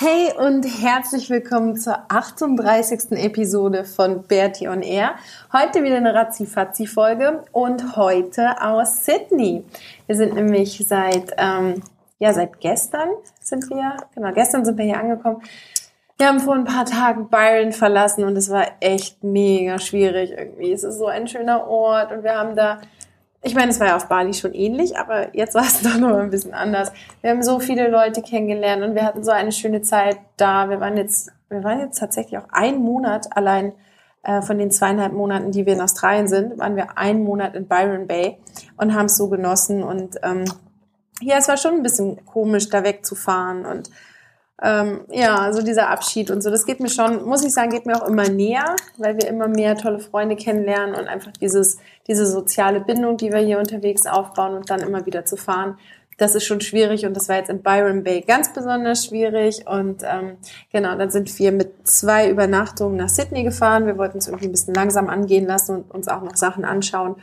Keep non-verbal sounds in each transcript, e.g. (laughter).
Hey und herzlich willkommen zur 38. Episode von Bertie on Air. Heute wieder eine Razzi-Fazzi-Folge und heute aus Sydney. Wir sind nämlich seit, ähm, ja, seit gestern sind wir, genau, gestern sind wir hier angekommen. Wir haben vor ein paar Tagen Byron verlassen und es war echt mega schwierig irgendwie. Es ist so ein schöner Ort und wir haben da ich meine, es war ja auf Bali schon ähnlich, aber jetzt war es (laughs) doch noch ein bisschen anders. Wir haben so viele Leute kennengelernt und wir hatten so eine schöne Zeit da. Wir waren jetzt, wir waren jetzt tatsächlich auch einen Monat allein äh, von den zweieinhalb Monaten, die wir in Australien sind, waren wir einen Monat in Byron Bay und haben es so genossen. Und ähm, ja, es war schon ein bisschen komisch, da wegzufahren und ähm, ja, so dieser Abschied und so, das geht mir schon, muss ich sagen, geht mir auch immer näher, weil wir immer mehr tolle Freunde kennenlernen und einfach dieses, diese soziale Bindung, die wir hier unterwegs aufbauen und dann immer wieder zu fahren, das ist schon schwierig und das war jetzt in Byron Bay ganz besonders schwierig und ähm, genau, dann sind wir mit zwei Übernachtungen nach Sydney gefahren. Wir wollten es irgendwie ein bisschen langsam angehen lassen und uns auch noch Sachen anschauen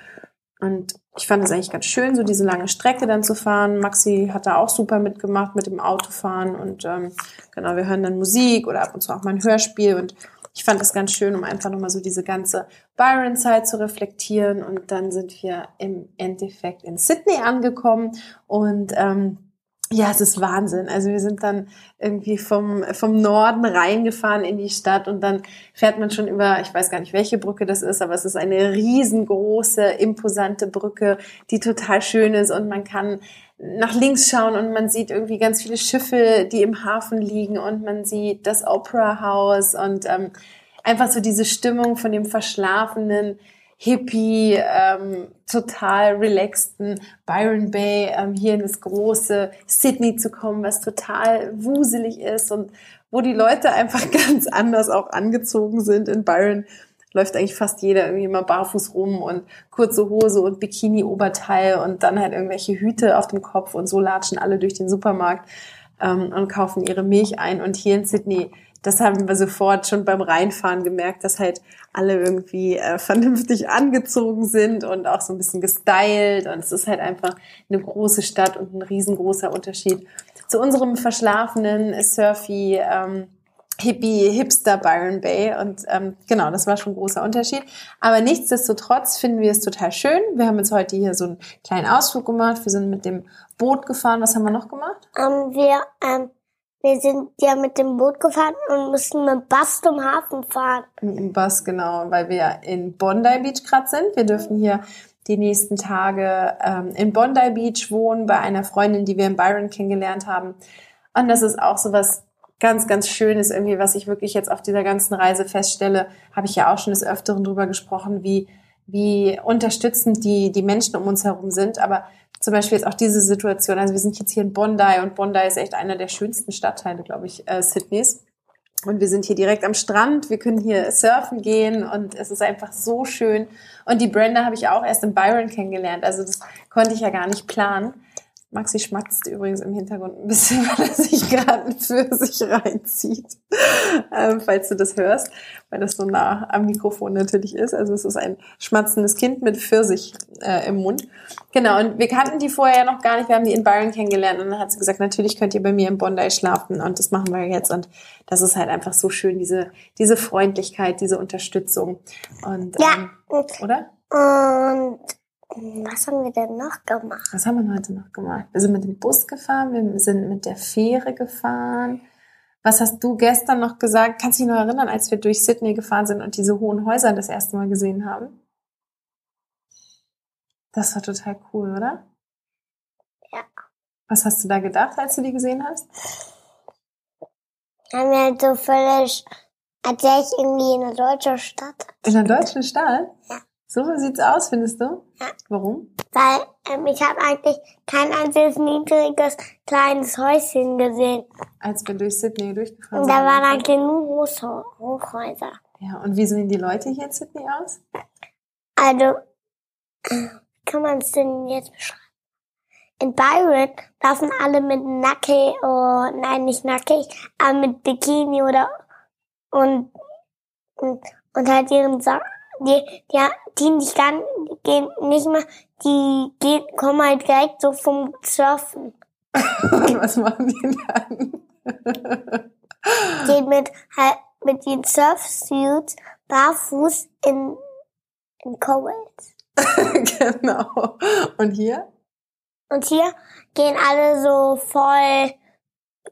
und ich fand es eigentlich ganz schön, so diese lange Strecke dann zu fahren. Maxi hat da auch super mitgemacht mit dem Autofahren und ähm, genau, wir hören dann Musik oder ab und zu auch mal ein Hörspiel und ich fand das ganz schön, um einfach nochmal so diese ganze Byron-Zeit zu reflektieren und dann sind wir im Endeffekt in Sydney angekommen und ähm, ja, es ist Wahnsinn. Also wir sind dann irgendwie vom, vom Norden reingefahren in die Stadt und dann fährt man schon über, ich weiß gar nicht, welche Brücke das ist, aber es ist eine riesengroße, imposante Brücke, die total schön ist und man kann nach links schauen und man sieht irgendwie ganz viele Schiffe, die im Hafen liegen und man sieht das Opera House und ähm, einfach so diese Stimmung von dem verschlafenen, hippie, ähm, total relaxten Byron Bay ähm, hier in das große Sydney zu kommen, was total wuselig ist und wo die Leute einfach (laughs) ganz anders auch angezogen sind. In Byron läuft eigentlich fast jeder irgendwie immer barfuß rum und kurze Hose und Bikini-Oberteil und dann halt irgendwelche Hüte auf dem Kopf und so latschen alle durch den Supermarkt ähm, und kaufen ihre Milch ein. Und hier in Sydney das haben wir sofort schon beim Reinfahren gemerkt, dass halt alle irgendwie äh, (laughs) vernünftig angezogen sind und auch so ein bisschen gestylt. Und es ist halt einfach eine große Stadt und ein riesengroßer Unterschied zu unserem verschlafenen Surfy. Ähm, Hippie, Hipster Byron Bay. Und ähm, genau, das war schon ein großer Unterschied. Aber nichtsdestotrotz finden wir es total schön. Wir haben jetzt heute hier so einen kleinen Ausflug gemacht. Wir sind mit dem Boot gefahren. Was haben wir noch gemacht? Ähm, wir ähm, wir sind ja mit dem Boot gefahren und mussten mit dem Bus zum Hafen fahren. Mit dem Bus, genau, weil wir in Bondi Beach gerade sind. Wir dürfen hier die nächsten Tage ähm, in Bondi Beach wohnen bei einer Freundin, die wir in Byron kennengelernt haben. Und das ist auch so was ganz, ganz Schönes irgendwie, was ich wirklich jetzt auf dieser ganzen Reise feststelle. Habe ich ja auch schon des Öfteren drüber gesprochen, wie wie unterstützend die, die Menschen um uns herum sind. Aber zum Beispiel jetzt auch diese Situation, also wir sind jetzt hier in Bondi und Bondi ist echt einer der schönsten Stadtteile, glaube ich, äh, Sydneys. Und wir sind hier direkt am Strand, wir können hier surfen gehen und es ist einfach so schön. Und die Brenda habe ich auch erst in Byron kennengelernt, also das konnte ich ja gar nicht planen. Maxi schmatzt übrigens im Hintergrund ein bisschen, (laughs) weil er sich gerade für sich reinzieht, ähm, falls du das hörst, weil das so nah am Mikrofon natürlich ist. Also es ist ein schmatzendes Kind mit Pfirsich äh, im Mund. Genau, und wir kannten die vorher ja noch gar nicht. Wir haben die in Byron kennengelernt und dann hat sie gesagt, natürlich könnt ihr bei mir in Bondi schlafen und das machen wir jetzt. Und das ist halt einfach so schön, diese, diese Freundlichkeit, diese Unterstützung. Und, ja. Ähm, oder? Und was haben wir denn noch gemacht? Was haben wir heute noch gemacht? Wir sind mit dem Bus gefahren, wir sind mit der Fähre gefahren. Was hast du gestern noch gesagt? Kannst du dich noch erinnern, als wir durch Sydney gefahren sind und diese hohen Häuser das erste Mal gesehen haben? Das war total cool, oder? Ja. Was hast du da gedacht, als du die gesehen hast? Haben wir halt so völlig, als wäre ich irgendwie in einer deutschen Stadt. In einer deutschen Stadt? Ja. So sieht's aus, findest du? Ja. Warum? Weil ähm, ich habe eigentlich kein einziges niedriges kleines Häuschen gesehen. Als wir durch Sydney durchgefahren Und sind. da waren eigentlich nur Hochhäuser. Hochhäuser. Ja, und wie sehen die Leute hier in Sydney aus? Also, wie kann man es denn jetzt beschreiben? In Byron laufen alle mit nackig, oh, nein, nicht nackig, aber mit Bikini oder und und, und halt ihren Sa die, die, die nicht die gehen nicht mal, die gehen, kommen halt direkt so vom Surfen. (laughs) Was machen die dann? Gehen mit halt mit den Surfsuits barfuß in in Cowells. (laughs) genau. Und hier? Und hier gehen alle so voll,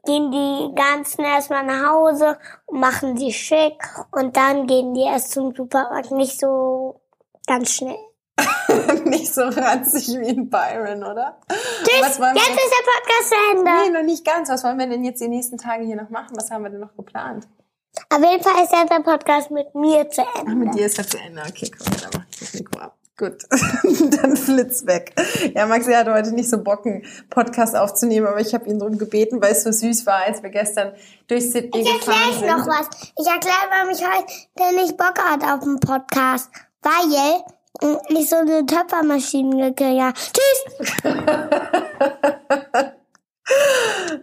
gehen die ganzen erstmal nach Hause und machen die schick und dann gehen die erst zum Supermarkt nicht so ganz schnell. (laughs) nicht so ranzig wie in Byron, oder? Tschüss, wollen wir jetzt ist der Podcast zu Ende. Nee, noch nicht ganz. Was wollen wir denn jetzt die nächsten Tage hier noch machen? Was haben wir denn noch geplant? Auf jeden Fall ist jetzt der Podcast mit mir zu Ach, Ende. mit dir ist er zu Ende. Okay, komm, dann mach ich das Mikro ab. Gut, (laughs) dann flitz weg. Ja, Maxi hatte heute nicht so Bock, einen Podcast aufzunehmen, aber ich habe ihn darum gebeten, weil es so süß war, als wir gestern durch Sydney Ich gefahren erkläre sind. noch was. Ich erkläre, warum ich heute nicht Bock hatte auf den Podcast. Weil mm, ich so eine Töpfermaschine gekriegt habe. Tschüss! (laughs)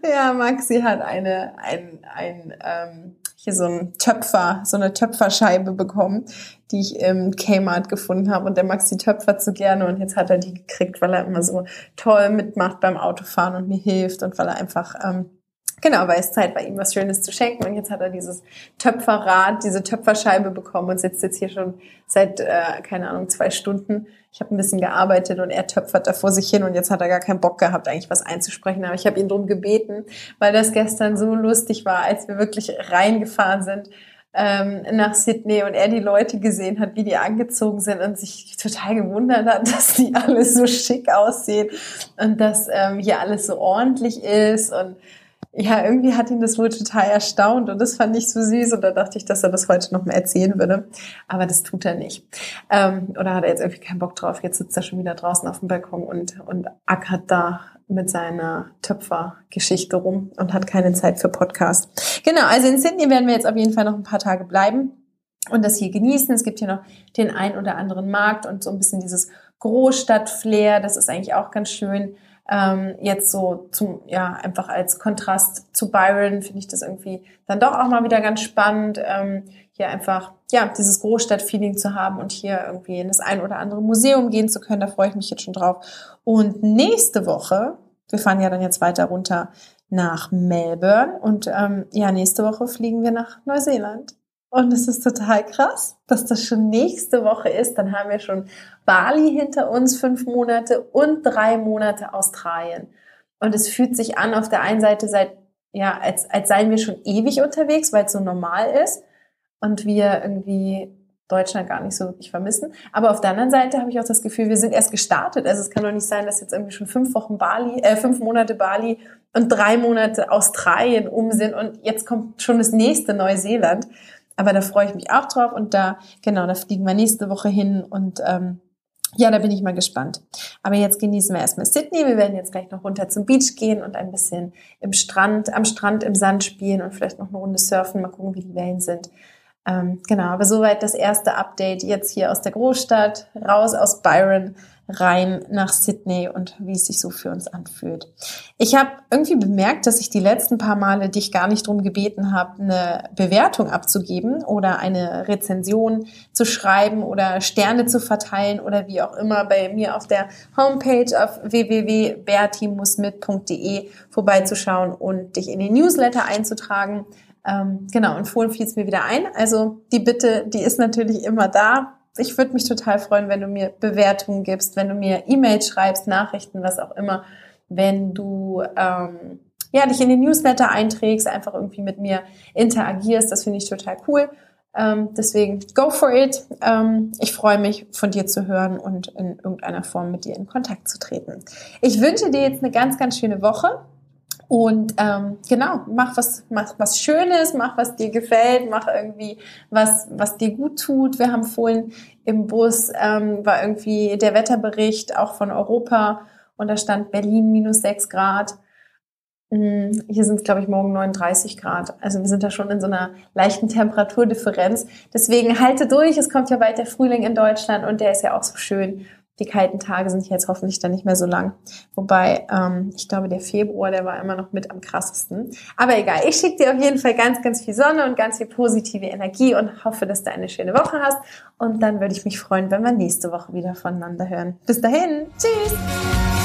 Ja, Maxi hat eine, ein, ein, ähm, hier so ein Töpfer, so eine Töpferscheibe bekommen, die ich im Kmart gefunden habe. Und der Maxi töpfert so gerne und jetzt hat er die gekriegt, weil er immer so toll mitmacht beim Autofahren und mir hilft und weil er einfach, ähm, genau, weil es Zeit war, ihm was Schönes zu schenken. Und jetzt hat er dieses Töpferrad, diese Töpferscheibe bekommen und sitzt jetzt hier schon seit, äh, keine Ahnung, zwei Stunden. Ich habe ein bisschen gearbeitet und er töpfert da vor sich hin und jetzt hat er gar keinen Bock gehabt, eigentlich was einzusprechen. Aber ich habe ihn drum gebeten, weil das gestern so lustig war, als wir wirklich reingefahren sind ähm, nach Sydney und er die Leute gesehen hat, wie die angezogen sind und sich total gewundert hat, (laughs) dass die alle so schick aussehen und dass ähm, hier alles so ordentlich ist und ja, irgendwie hat ihn das wohl total erstaunt und das fand ich so süß und da dachte ich, dass er das heute noch mal erzählen würde. Aber das tut er nicht. Ähm, oder hat er jetzt irgendwie keinen Bock drauf? Jetzt sitzt er schon wieder draußen auf dem Balkon und, und ackert da mit seiner Töpfergeschichte rum und hat keine Zeit für Podcast. Genau, also in Sydney werden wir jetzt auf jeden Fall noch ein paar Tage bleiben und das hier genießen. Es gibt hier noch den ein oder anderen Markt und so ein bisschen dieses Großstadt-Flair. Das ist eigentlich auch ganz schön. Ähm, jetzt so zum, ja, einfach als Kontrast zu Byron finde ich das irgendwie dann doch auch mal wieder ganz spannend, ähm, hier einfach, ja, dieses Großstadt-Feeling zu haben und hier irgendwie in das ein oder andere Museum gehen zu können. Da freue ich mich jetzt schon drauf. Und nächste Woche, wir fahren ja dann jetzt weiter runter nach Melbourne und ähm, ja, nächste Woche fliegen wir nach Neuseeland. Und es ist total krass, dass das schon nächste Woche ist. Dann haben wir schon Bali hinter uns, fünf Monate und drei Monate Australien. Und es fühlt sich an auf der einen Seite seit, ja, als, als seien wir schon ewig unterwegs, weil es so normal ist und wir irgendwie Deutschland gar nicht so wirklich vermissen. Aber auf der anderen Seite habe ich auch das Gefühl, wir sind erst gestartet. Also es kann doch nicht sein, dass jetzt irgendwie schon fünf Wochen Bali, äh, fünf Monate Bali und drei Monate Australien um sind und jetzt kommt schon das nächste Neuseeland. Aber da freue ich mich auch drauf und da, genau, da fliegen wir nächste Woche hin und ähm, ja, da bin ich mal gespannt. Aber jetzt genießen wir erstmal Sydney. Wir werden jetzt gleich noch runter zum Beach gehen und ein bisschen im Strand, am Strand im Sand spielen und vielleicht noch eine Runde surfen, mal gucken, wie die Wellen sind. Ähm, genau, aber soweit das erste Update jetzt hier aus der Großstadt, raus aus Byron, rein nach Sydney und wie es sich so für uns anfühlt. Ich habe irgendwie bemerkt, dass ich die letzten paar Male dich gar nicht darum gebeten habe, eine Bewertung abzugeben oder eine Rezension zu schreiben oder Sterne zu verteilen oder wie auch immer bei mir auf der Homepage auf www.bertimusmit.de vorbeizuschauen und dich in den Newsletter einzutragen. Ähm, genau, und vorhin fiel es mir wieder ein. Also die Bitte, die ist natürlich immer da. Ich würde mich total freuen, wenn du mir Bewertungen gibst, wenn du mir E-Mails schreibst, Nachrichten, was auch immer, wenn du ähm, ja, dich in den Newsletter einträgst, einfach irgendwie mit mir interagierst. Das finde ich total cool. Ähm, deswegen, go for it. Ähm, ich freue mich, von dir zu hören und in irgendeiner Form mit dir in Kontakt zu treten. Ich wünsche dir jetzt eine ganz, ganz schöne Woche. Und ähm, genau, mach was, mach was Schönes, mach was dir gefällt, mach irgendwie was, was dir gut tut. Wir haben vorhin im Bus ähm, war irgendwie der Wetterbericht auch von Europa und da stand Berlin minus sechs Grad. Mm, hier sind es, glaube ich, morgen 39 Grad. Also wir sind da schon in so einer leichten Temperaturdifferenz. Deswegen halte durch. Es kommt ja bald der Frühling in Deutschland und der ist ja auch so schön. Die kalten Tage sind jetzt hoffentlich dann nicht mehr so lang. Wobei, ähm, ich glaube, der Februar, der war immer noch mit am krassesten. Aber egal, ich schicke dir auf jeden Fall ganz, ganz viel Sonne und ganz viel positive Energie und hoffe, dass du eine schöne Woche hast. Und dann würde ich mich freuen, wenn wir nächste Woche wieder voneinander hören. Bis dahin, tschüss!